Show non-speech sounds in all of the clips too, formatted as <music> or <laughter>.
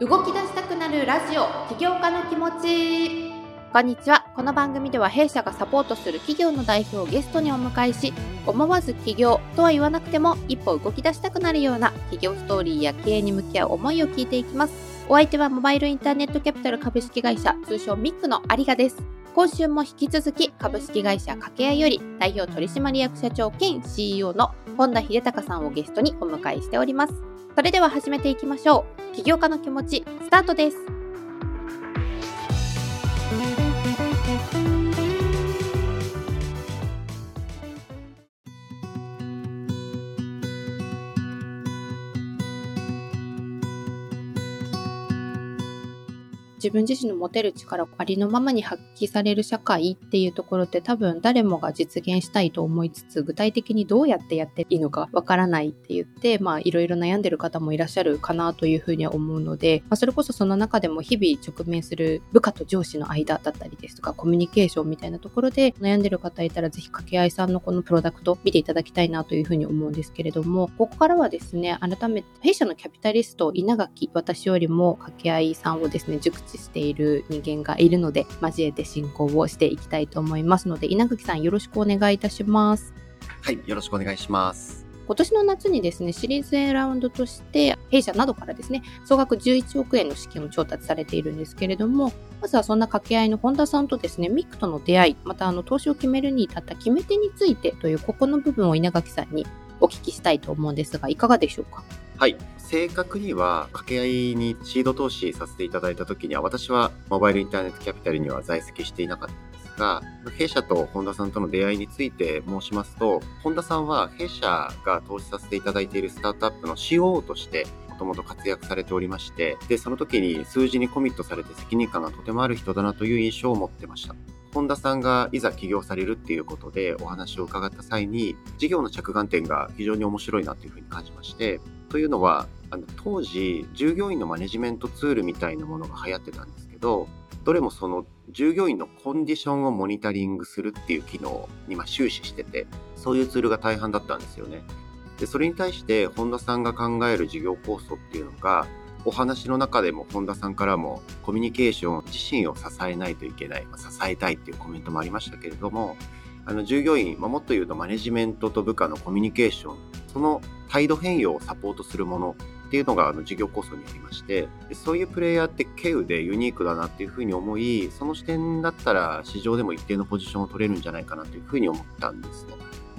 動き出したくなるラジオ起業家の気持ち。こんにちは。この番組では弊社がサポートする企業の代表をゲストにお迎えし思わず起業とは言わなくても一歩動き出したくなるような企業ストーリーや経営に向き合う思いを聞いていきます。お相手はモバイルインターネットキャピタル株式会社通称ミックの有賀です。今週も引き続き株式会社掛け合いより代表取締役社長兼 CEO の本田秀隆さんをゲストにお迎えしております。それでは始めていきましょう。起業家の気持ちスタートです。自分自身の持てる力をありのままに発揮される社会っていうところって多分誰もが実現したいと思いつつ具体的にどうやってやっていいのかわからないって言ってまあいろいろ悩んでる方もいらっしゃるかなというふうには思うので、まあ、それこそその中でも日々直面する部下と上司の間だったりですとかコミュニケーションみたいなところで悩んでる方いたらぜひ掛け合いさんのこのプロダクト見ていただきたいなというふうに思うんですけれどもここからはですね改めて弊社のキャピタリスト稲垣私よりも掛け合いさんをですね熟知している人間がいるので、交えて進行をしていきたいと思いますので、稲垣さんよろしくお願いいたします。はい、よろしくお願いします。今年の夏にですね、シリーズ A ラウンドとして、弊社などからですね、総額11億円の資金を調達されているんですけれども、まずはそんな掛け合いの本田さんとですね、ミックとの出会い、またあの投資を決めるに至った決め手についてという、ここの部分を稲垣さんにお聞きしたいと思うんですが、いかがでしょうか？はい。正確には、掛け合いにシード投資させていただいた時には、私はモバイルインターネットキャピタルには在籍していなかったんですが、弊社と本田さんとの出会いについて申しますと、本田さんは弊社が投資させていただいているスタートアップの COO としてもともと活躍されておりまして、で、その時に数字にコミットされて責任感がとてもある人だなという印象を持ってました。本田さんがいざ起業されるっていうことでお話を伺った際に、事業の着眼点が非常に面白いなというふうに感じまして、というのは、あの当時、従業員のマネジメントツールみたいなものが流行ってたんですけど、どれもその従業員のコンディションをモニタリングするっていう機能に終始してて、そういうツールが大半だったんですよね。で、それに対して本田さんが考える事業構想っていうのが、お話の中でも本田さんからもコミュニケーション自身を支えないといけない、支えたいっていうコメントもありましたけれども、あの従業員、まあ、もっと言うとマネジメントと部下のコミュニケーション、その態度変容をサポートするものっていうのがあの事業構想にありましてで、そういうプレイヤーって稀有でユニークだなっていうふうに思い、その視点だったら市場でも一定のポジションを取れるんじゃないかなというふうに思ったんですね。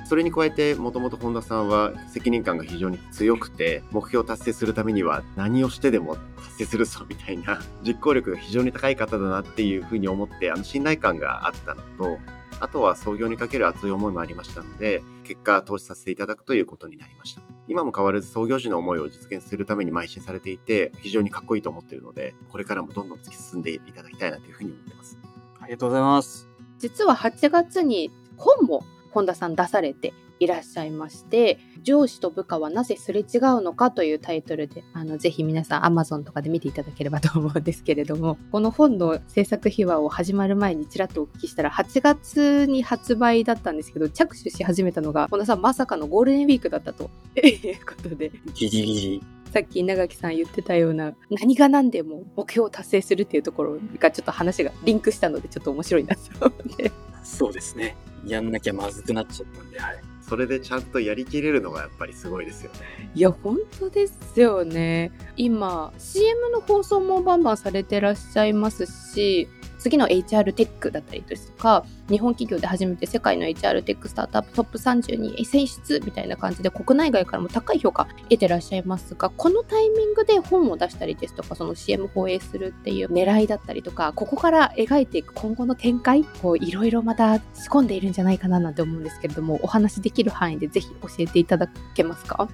それに加えて、もともと本田さんは責任感が非常に強くて、目標を達成するためには何をしてでも達成するぞみたいな、実行力が非常に高い方だなっていうふうに思って、あの信頼感があったのと、あとは創業にかける熱い思いもありましたので、結果投資させていただくということになりました。今も変わらず創業時の思いを実現するために邁進されていて、非常にかっこいいと思っているので、これからもどんどん突き進んでいただきたいなというふうに思ってます。ありがとうございます。実は8月に本も本田さん出されていらっしゃいまして上司と部下はなぜすれ違うのかというタイトルであのぜひ皆さん Amazon とかで見ていただければと思うんですけれども <laughs> この本の制作秘話を始まる前にちらっとお聞きしたら8月に発売だったんですけど着手し始めたのが本田さんまさかのゴールデンウィークだったと。<laughs> いうことで。ギリギリ。さっき稲垣さん言ってたような何が何でも目標を達成するっていうところがちょっと話がリンクしたのでちょっと面白いなと思って。そうですね。やんなきゃまずくなっちゃったんではいそれでちゃんとやりきれるのがやっぱりすごいですよね。いや、本当ですよね。今、CM の放送もバンバンされてらっしゃいますし、次の HR テックだったりですとか、日本企業で初めて世界の HR テックスタートアップトップ30に選出みたいな感じで国内外からも高い評価得てらっしゃいますが、このタイミングで本を出したりですとか、その CM 放映するっていう狙いだったりとか、ここから描いていく今後の展開、こういろいろまた仕込んでいるんじゃないかななんて思うんですけれども、お話できる範囲でぜひ教えていただけますか？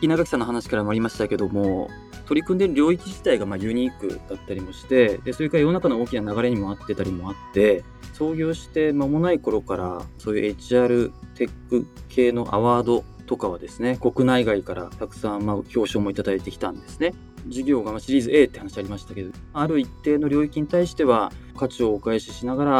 稲垣さんの話からもありましたけども、取り組んでいる領域自体がまユニークだったりもして、でそれから世の中の大きな流れにも合ってたりもあって、創業して間もない頃から、そういう HR テック系のアワードとかはですね、国内外からたくさんま表彰もいただいてきたんですね。事業がシリーズ A って話ありましたけど、ある一定の領域に対しては価値をお返ししながら、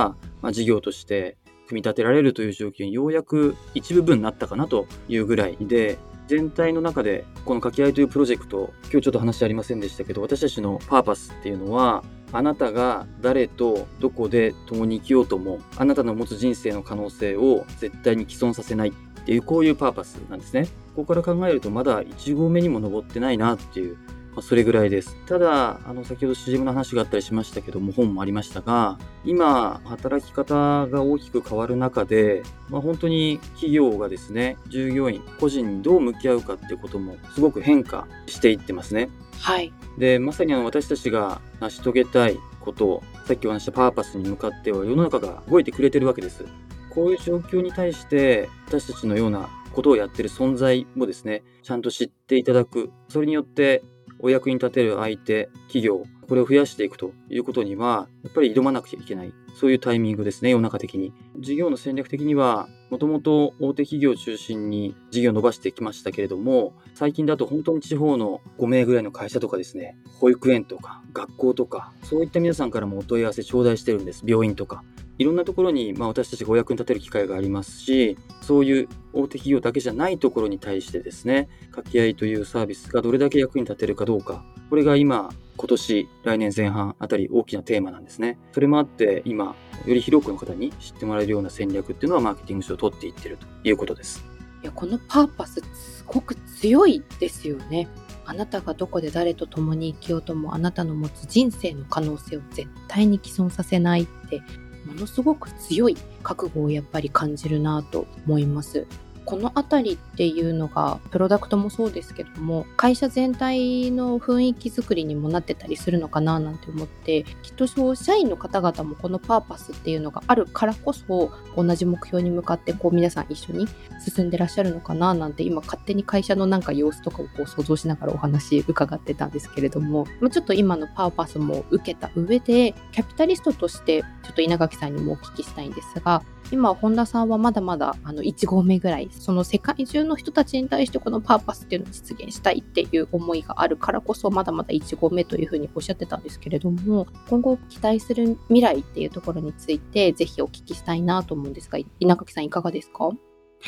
まあ、事業として組み立てられるという状況にようやく一部分になったかなというぐらいで、全体の中でこの掛け合いというプロジェクト今日ちょっと話ありませんでしたけど私たちのパーパスっていうのはあなたが誰とどこで共に生きようともあなたの持つ人生の可能性を絶対に既存させないっていうこういうパーパスなんですね。ここから考えるとまだ1合目にも登ってないなっていうまあ、それぐらいです。ただ、あの、先ほど CM の話があったりしましたけども、本もありましたが、今、働き方が大きく変わる中で、まあ、本当に企業がですね、従業員、個人にどう向き合うかっていうこともすごく変化していってますね。はい。で、まさにあの、私たちが成し遂げたいことを、さっきお話したパーパスに向かっては世の中が動いてくれてるわけです。こういう状況に対して、私たちのようなことをやってる存在もですね、ちゃんと知っていただく。それによってお役に立てる相手、企業、これを増やしていくということには、やっぱり挑まなくちゃいけない。そういうタイミングですね、世の中的に。事業の戦略的には、もともと大手企業を中心に事業を伸ばしてきましたけれども、最近だと本当に地方の5名ぐらいの会社とかですね、保育園とか学校とか、そういった皆さんからもお問い合わせ頂戴してるんです。病院とか。いろんなところに、まあ、私たちがお役に立てる機会がありますし、そういう大手企業だけじゃないところに対してですね、掛け合いというサービスがどれだけ役に立てるかどうか、これが今、今年、来年前半あたり大きなテーマなんですね。それもあって、今、より広くの方に知ってもらえるような戦略っていうのはマーケティング書を取っていってるということです。いや、このパーパス、すごく強いですよね。あなたがどこで誰と共に生きようともあなたの持つ人生の可能性を絶対に既存させないってものすごく強い覚悟をやっぱり感じるなと思います。この辺りっていうのがプロダクトもそうですけども会社全体の雰囲気作りにもなってたりするのかななんて思ってきっとそう社員の方々もこのパーパスっていうのがあるからこそ同じ目標に向かってこう皆さん一緒に進んでらっしゃるのかななんて今勝手に会社のなんか様子とかをこう想像しながらお話伺ってたんですけれどもちょっと今のパーパスも受けた上でキャピタリストとしてちょっと稲垣さんにもお聞きしたいんですが今、本田さんはまだまだあの1合目ぐらい、その世界中の人たちに対してこのパーパスっていうのを実現したいっていう思いがあるからこそ、まだまだ1合目というふうにおっしゃってたんですけれども、今後期待する未来っていうところについて、ぜひお聞きしたいなと思うんですが、稲垣さんいかがですか？は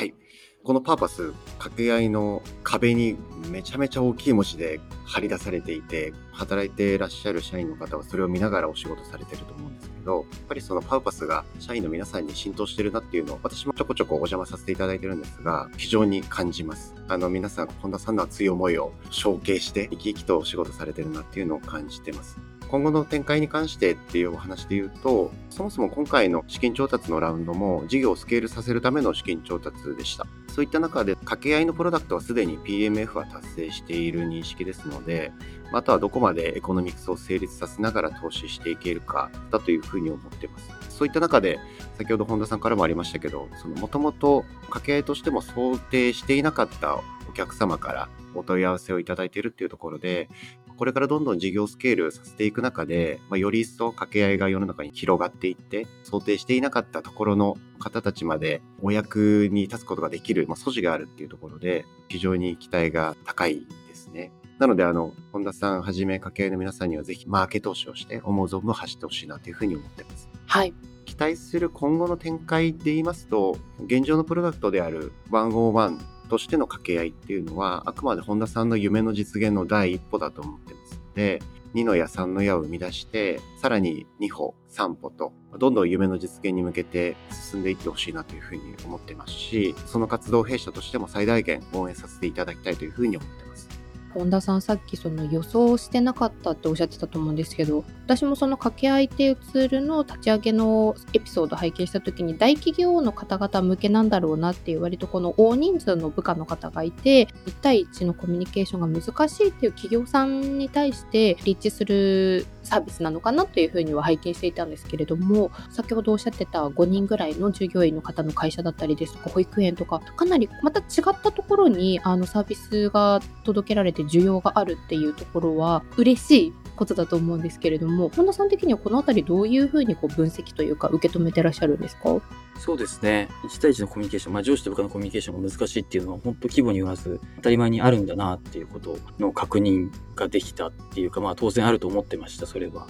い。このパーパス、掛け合いの壁にめちゃめちゃ大きい文字で貼り出されていて、働いていらっしゃる社員の方はそれを見ながらお仕事されてると思うんですけど、やっぱりそのパウパスが社員の皆さんに浸透してるなっていうのを私もちょこちょこお邪魔させていただいてるんですが、非常に感じます。あの皆さん、本田さんの熱い思いを承継して生き生きとお仕事されてるなっていうのを感じてます。今後の展開に関してっていうお話で言うと、そもそも今回の資金調達のラウンドも事業をスケールさせるための資金調達でした。そういった中で掛け合いのプロダクトはすでに PMF は達成している認識ですので、あとはどこまでエコノミクスを成立させながら投資していけるかだというふうに思っています。そういった中で、先ほど本田さんからもありましたけど、そのもともと掛け合いとしても想定していなかったお客様からお問い合わせをいただいているっていうところで、これからどんどん事業スケールさせていく中で、まあ、より一層掛け合いが世の中に広がっていって、想定していなかったところの方たちまでお役に立つことができる、まあ、素地があるっていうところで、非常に期待が高いですね。なので、あの、本田さんはじめ掛け合いの皆さんにはぜひマーケ投資をして思う存分走ってほしいなというふうに思ってます。はい。期待する今後の展開で言いますと、現状のプロダクトである101としての掛け合いっていうのは、あくまで本田さんの夢の実現の第一歩だと思ってますので、2の矢3の矢を生み出して、さらに2歩、3歩と、どんどん夢の実現に向けて進んでいってほしいなというふうに思ってますし、その活動弊社としても最大限応援させていただきたいというふうに思ってます。本田さんさっきその予想してなかったっておっしゃってたと思うんですけど私もその掛け合いっていうツールの立ち上げのエピソードを拝見した時に大企業の方々向けなんだろうなっていう割とこの大人数の部下の方がいて1対1のコミュニケーションが難しいっていう企業さんに対して立地するサービスなのかなというふうには拝見していたんですけれども先ほどおっしゃってた5人ぐらいの従業員の方の会社だったりですとか保育園とかかなりまた違ったところにあのサービスが届けられて需要があるっていうところは嬉しいことだと思うんですけれども本田さん的にはこの辺りどういうふうにこう分析というか受け止めてらっしゃるんですか？そうですね1対1のコミュニケーション、まあ、上司と部下のコミュニケーションが難しいっていうのは本当規模によらず当たり前にあるんだなっていうことの確認ができたっていうか、まあ、当然あると思ってましたそれは。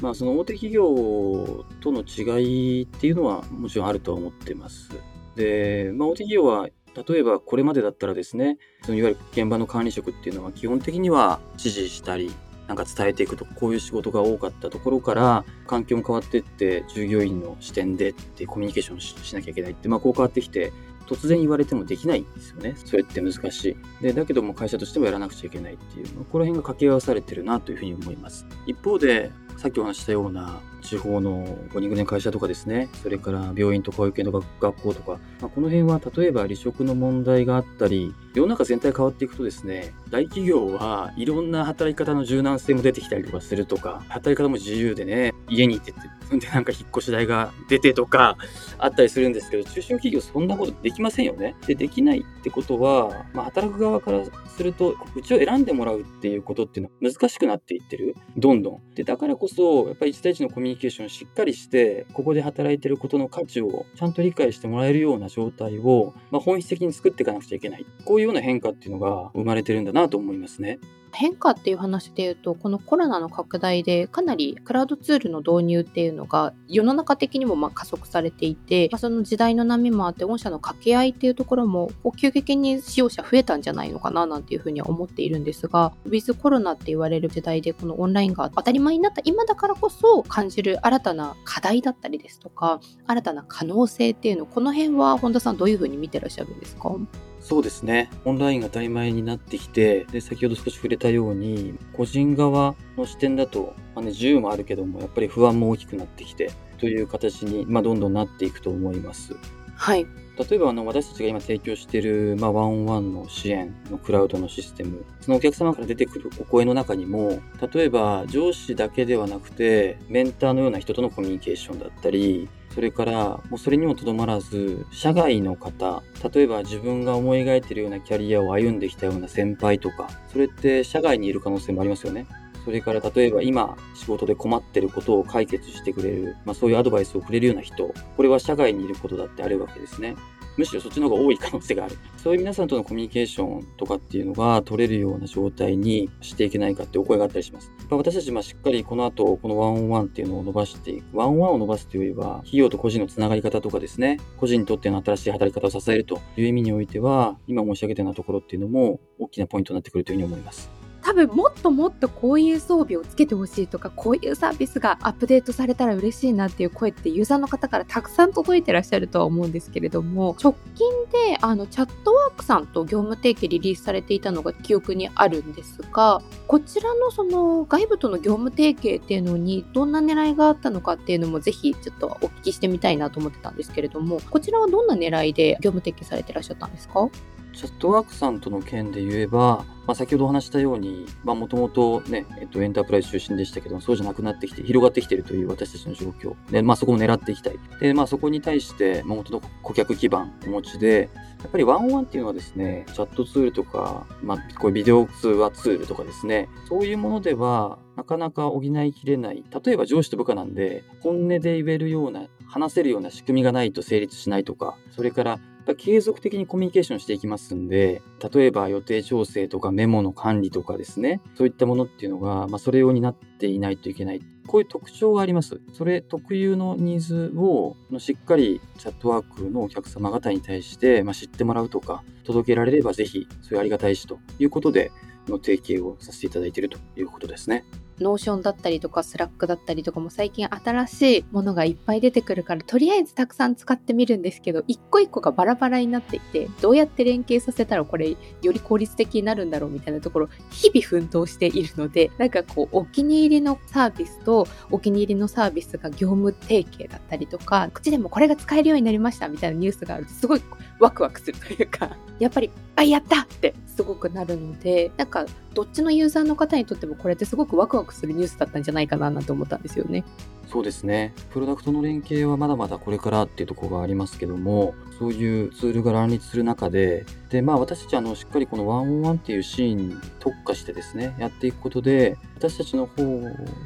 まあ、その大手企業との違いっていうのはもちろんあるとは思ってます。で、まあ、大手企業は例えばこれまでだったらですね、そのいわゆる現場の管理職っていうのは基本的には指示したり、なんか伝えていくとこういう仕事が多かったところから環境も変わっていって従業員の視点でってコミュニケーションしなきゃいけないってまあこう変わってきて突然言われてもできないんですよね。それって難しい。で、だけども会社としてもやらなくちゃいけないっていう、この辺が掛け合わされてるなというふうに思います。一方で、さっきお話したような地方の5人組の会社とかですね、それから病院とか保育園とか学校とか、まあ、この辺は例えば離職の問題があったり、世の中全体変わっていくとですね、大企業はいろんな働き方の柔軟性も出てきたりとかするとか、働き方も自由でね、家に行ってでなんか引っ越し代が出てとかあったりするんですけど、中小企業そんなことできませんよね。で、できないってことは、まあ、働く側からすると、うちを選んでもらうっていうことっていうのは難しくなっていってる？どんどん。で、だからこそ、やっぱり1対1のコミュニケーションをしっかりして、ここで働いてることの価値をちゃんと理解してもらえるような状態を、まあ、本質的に作っていかなくちゃいけない。こういうような変化っていうのが生まれてるんだなと思いますね。変化っていう話で言うとこのコロナの拡大でかなりクラウドツールの導入っていうのが世の中的にもま加速されていて、まあ、その時代の波もあって御社の掛け合いっていうところも急激に使用者増えたんじゃないのかななんていうふうには思っているんですがウィズコロナって言われる時代でこのオンラインが当たり前になった今だからこそ感じる新たな課題だったりですとか新たな可能性っていうのこの辺は本田さんどういうふうに見てらっしゃるんですか？そうですね。オンラインが当たり前になってきて、で、先ほど少し触れたように、個人側の視点だと、まあね、自由もあるけども、やっぱり不安も大きくなってきて、という形に、まあ、どんどんなっていくと思います。はい。例えばあの私たちが今提供している、まあ、ワンオンワンの支援のクラウドのシステム、そのお客様から出てくるお声の中にも、例えば上司だけではなくて、メンターのような人とのコミュニケーションだったり、それから、もうそれにもとどまらず、社外の方、例えば自分が思い描いているようなキャリアを歩んできたような先輩とか、それって社外にいる可能性もありますよね。それから例えば今仕事で困ってることを解決してくれる、まあ、そういうアドバイスをくれるような人、これは社外にいることだってあるわけですね。むしろそっちの方が多い可能性がある。そういう皆さんとのコミュニケーションとかっていうのが取れるような状態にしていけないかってお声があったりします。ま私たちもしっかりこの後、このワンオンワンっていうのを伸ばしていく。ワンオンワンを伸ばすというよりは、企業と個人のつながり方とかですね、個人にとっての新しい働き方を支えるという意味においては、今申し上げたようなところっていうのも大きなポイントになってくるというふうに思います。多分もっともっとこういう装備をつけてほしいとかこういうサービスがアップデートされたら嬉しいなっていう声ってユーザーの方からたくさん届いてらっしゃるとは思うんですけれども直近であのチャットワークさんと業務提携リリースされていたのが記憶にあるんですがこちらのその外部との業務提携っていうのにどんな狙いがあったのかっていうのもぜひちょっとお聞きしてみたいなと思ってたんですけれどもこちらはどんな狙いで業務提携されてらっしゃったんですか？チャットワークさんとの件で言えば、まあ、先ほどお話したように、まあ、もともとね、えっと、エンタープライズ中心でしたけどもそうじゃなくなってきて、広がってきているという私たちの状況。で、まあ、そこを狙っていきたい。で、まあ、そこに対して、まあ、元の顧客基盤お持ちで、やっぱりワンオンワンっていうのはですね、チャットツールとか、まあ、こういうビデオ通話ツールとかですね、そういうものでは、なかなか補いきれない。例えば上司と部下なんで、本音で言えるような、話せるような仕組みがないと成立しないとか、それから継続的にコミュニケーションしていきますんで、例えば予定調整とかメモの管理とかですね、そういったものっていうのが、まあ、それ用になっていないといけない。こういう特徴があります。それ特有のニーズをしっかり Chatwork のお客様方に対して、まあ、知ってもらうとか、届けられればぜひ、そういうありがたいしということで、の提携をさせていただいているということですね。 Notion だったりとか Slack だったりとかも最近新しいものがいっぱい出てくるからとりあえずたくさん使ってみるんですけど一個一個がバラバラになっていてどうやって連携させたらこれより効率的になるんだろうみたいなところ日々奮闘しているのでなんかこうお気に入りのサービスとお気に入りのサービスが業務提携だったりとか口でもこれが使えるようになりましたみたいなニュースがあるとすごいワクワクするというかやっぱりあやったってすごくなるのでなんかどっちのユーザーの方にとってもこれってすごくワクワクするニュースだったんじゃないかななんて思ったんですよね。そうですね。プロダクトの連携はまだまだこれからっていうところがありますけども、そういうツールが乱立する中で、で、まあ私たちあの、しっかりこのワンオンワンっていうシーンに特化してですね、やっていくことで、私たちの方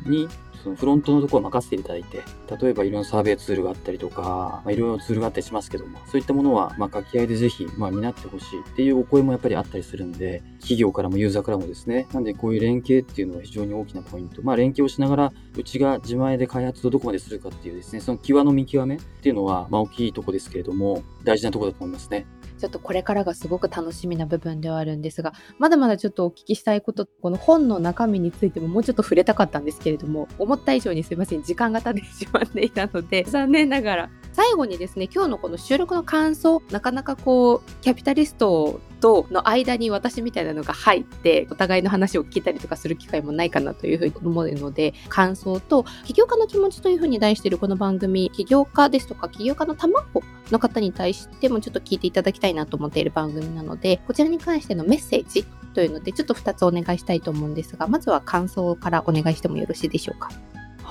にそのフロントのところを任せていただいて、例えばいろんなサーベイツールがあったりとか、まあ、いろいろツールがあったりしますけども、そういったものは、まあ、書き合いでぜひ、まあ、担ってほしいっていうお声もやっぱりあったりするんで、企業からもユーザーからもですね、なんでこういう連携っていうのは非常に大きなポイント。まあ、連携をしながら、うちが自前で開発をどこまでするかっていうですね、その際の見極めっていうのは、まあ、大きいとこですけれども、大事なとこだと思いますね。ちょっとこれからがすごく楽しみな部分ではあるんですが、まだまだちょっとお聞きしたいこと、この本の中身についてももうちょっと触れたかったんですけれども、思った以上にすいません、時間が経ってしまっていたので、残念ながら最後にですね、今日のこの収録の感想、なかなかこう、キャピタリストとの間に私みたいなのが入って、お互いの話を聞いたりとかする機会もないかなというふうに思うので、感想と、起業家の気持ちというふうに題しているこの番組、起業家ですとか、起業家の卵の方に対してもちょっと聞いていただきたいなと思っている番組なので、こちらに関してのメッセージというので、ちょっと2つお願いしたいと思うんですが、まずは感想からお願いしてもよろしいでしょうか？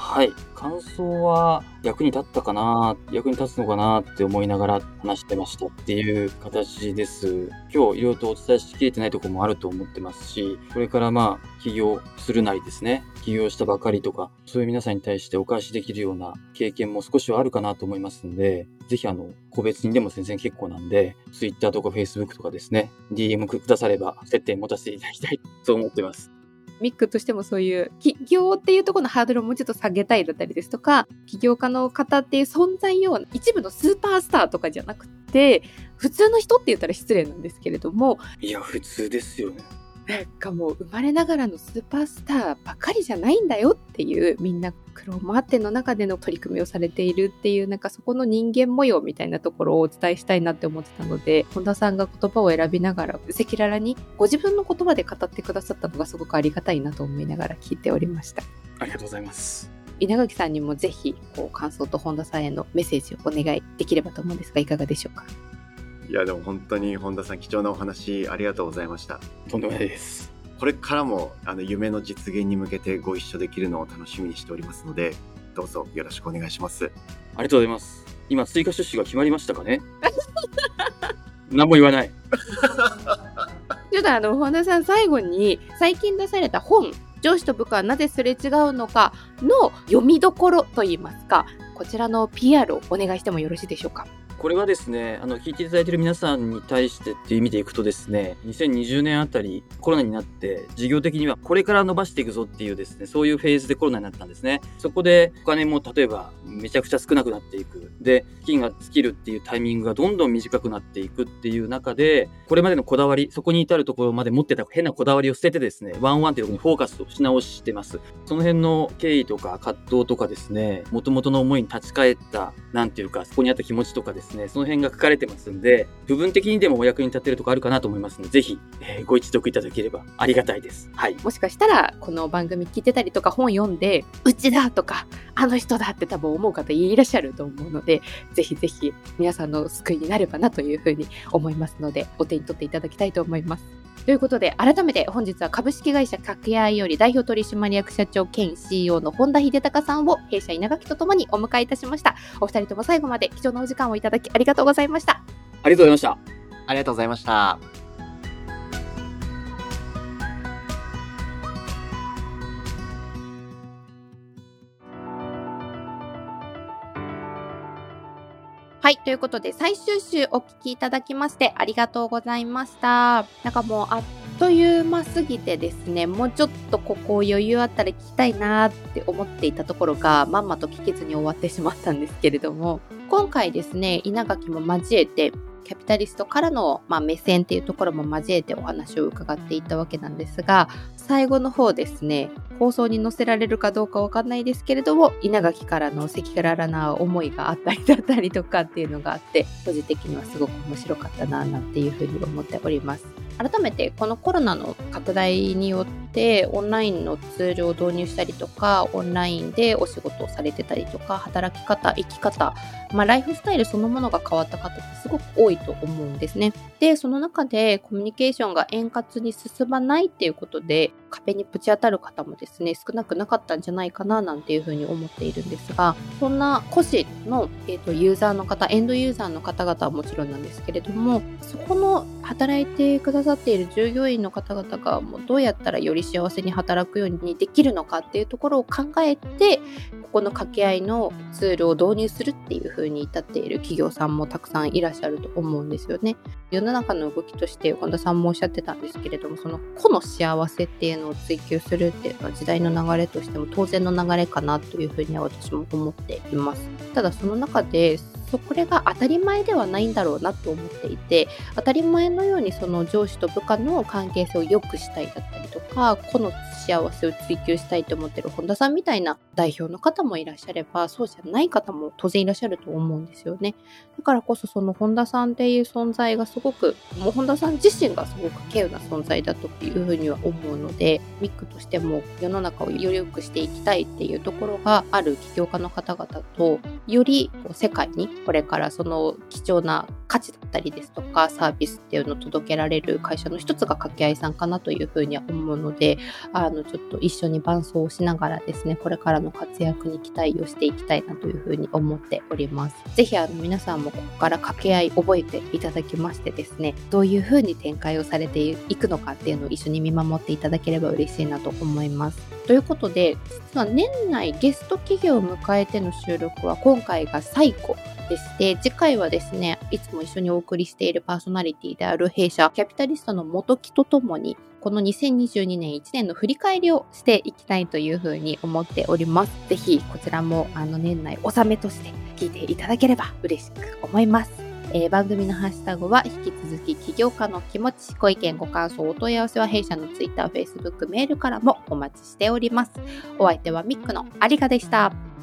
はい。感想は役に立ったかな、役に立つのかなって思いながら話してましたっていう形です。今日いろいろとお伝えしきれてないところもあると思ってますし、これからまあ起業するなりですね、起業したばかりとか、そういう皆さんに対してお返しできるような経験も少しはあるかなと思いますんで、ぜひあの、個別にでも全然結構なんで、Twitter とか Facebook とかですね、DM くだされば接点持たせていただきたいと思ってます。ミックとしてもそういう起業っていうところのハードルをもうちょっと下げたいだったりですとか、起業家の方っていう存在を一部のスーパースターとかじゃなくて、普通の人って言ったら失礼なんですけれども。いや、普通ですよね。なんかもう生まれながらのスーパースターばかりじゃないんだよっていうみんな苦労もあっての中での取り組みをされているっていうなんかそこの人間模様みたいなところをお伝えしたいなって思ってたので本田さんが言葉を選びながら赤裸々にご自分の言葉で語ってくださったのがすごくありがたいなと思いながら聞いておりました。ありがとうございます。稲垣さんにもぜひこう感想と本田さんへのメッセージをお願いできればと思うんですがいかがでしょうか？いやでも本当に本田さん貴重なお話ありがとうございましたとんでもないですこれからもあの夢の実現に向けてご一緒できるのを楽しみにしておりますので、どうぞよろしくお願いします。ありがとうございます。今、追加出資が決まりましたかね？<laughs> 何も言わない。<laughs> ちょっとあの、本田さん最後に最近出された本、上司と部下はなぜすれ違うのかの読みどころといいますか、こちらの PR をお願いしてもよろしいでしょうか？これはですね、あの、聞いていただいている皆さんに対してっていう意味でいくとですね、2020年あたりコロナになって、事業的にはこれから伸ばしていくぞっていうですね、そういうフェーズでコロナになったんですね。そこでお金も例えばめちゃくちゃ少なくなっていく。で、金が尽きるっていうタイミングがどんどん短くなっていくっていう中で、これまでのこだわり、そこに至るところまで持ってた変なこだわりを捨ててですね、ワンワンっていうところにフォーカスをし直してます。その辺の経緯とか葛藤とかですね、元々の思いに立ち返った、なんていうか、そこにあった気持ちとかです、ねその辺が書かれてますんで、部分的にでもお役に立てるとこあるかなと思いますので、ぜひ、えー、ご一読いただければありがたいです。はい。もしかしたら、この番組聞いてたりとか本読んで、うちだとか、あの人だって多分思う方いらっしゃると思うので、ぜひぜひ皆さんの救いになればなというふうに思いますので、お手に取っていただきたいと思います。ということで、改めて本日は株式会社掛け合いより代表取締役社長兼 CEO の本田秀隆さんを弊社稲垣とともにお迎えいたしました。お二人とも最後まで貴重なお時間をいただきありがとうございました。ありがとうございました。ありがとうございました。はい。ということで、最終週お聴きいただきましてありがとうございました。なんかもうあっという間すぎてですね、もうちょっとここ余裕あったら聞きたいなって思っていたところが、まんまと聞けずに終わってしまったんですけれども、今回ですね、稲垣も交えて、キャピタリストからの、まあ、目線っていうところも交えてお話を伺っていったわけなんですが、最後の方ですね、放送に載せられるかどうかわかんないですけれども、稲垣からの赤裸々な思いがあったりだったりとかっていうのがあって、個人的にはすごく面白かったな、なんていうふうに思っております。改めてこのコロナの拡大によってオンラインのツールを導入したりとかオンラインでお仕事をされてたりとか働き方生き方、まあ、ライフスタイルそのものが変わった方ってすごく多いと思うんですね。でその中でコミュニケーションが円滑に進まないっていうことで壁にぶち当たる方もですね少なくなかったんじゃないかななんていうふうに思っているんですがそんな個人の、えーと、ユーザーの方エンドユーザーの方々はもちろんなんですけれどもそこの働いてくださっている従業員の方々がもうどうやったらより幸せに働くようにできるのかっていうところを考えてここの掛け合いのツールを導入するっていう風に至っている企業さんもたくさんいらっしゃると思うんですよね。世の中の動きとして本田さんもおっしゃってたんですけれどもその個の幸せっていうのを追求するっていうのは時代の流れとしても当然の流れかなというふうには私も思っています。ただその中でそこれが当たり前ではないんだろうなと思っていて当たり前のようにその上司と部下の関係性を良くしたいだったりとか個の幸せを追求したいと思ってる本田さんみたいな代表の方もいらっしゃればそうじゃない方も当然いらっしゃると思うんですよね。だからこそその本田さんっていう存在がすごくもう本田さん自身がすごく稀有な存在だというふうには思うのでミックとしても世の中をより良くしていきたいっていうところがある起業家の方々とより世界にこれからその貴重な価値だったりですとかサービスっていうのを届けられる会社の一つが掛け合いさんかなというふうには思うのであのちょっと一緒に伴走をしながらですねこれからの活躍に期待をしていきたいなというふうに思っております。是非あの皆さんもここから掛け合い覚えていただきましてですねどういうふうに展開をされていくのかっていうのを一緒に見守っていただければ嬉しいなと思います。ということで実は年内ゲスト企業を迎えての収録は今回が最後でして次回はですねいつも一緒にお送りしているパーソナリティである弊社キャピタリストの元木とともにこの2022年1年の振り返りをしていきたいというふうに思っております。ぜひこちらもあの年内納めとして聞いていただければ嬉しく思います。えー、番組のハッシュタグは引き続き起業家の気持ち、ご意見、ご感想、お問い合わせは弊社の Twitter、Facebook、メールからもお待ちしております。お相手はミックのありがでした。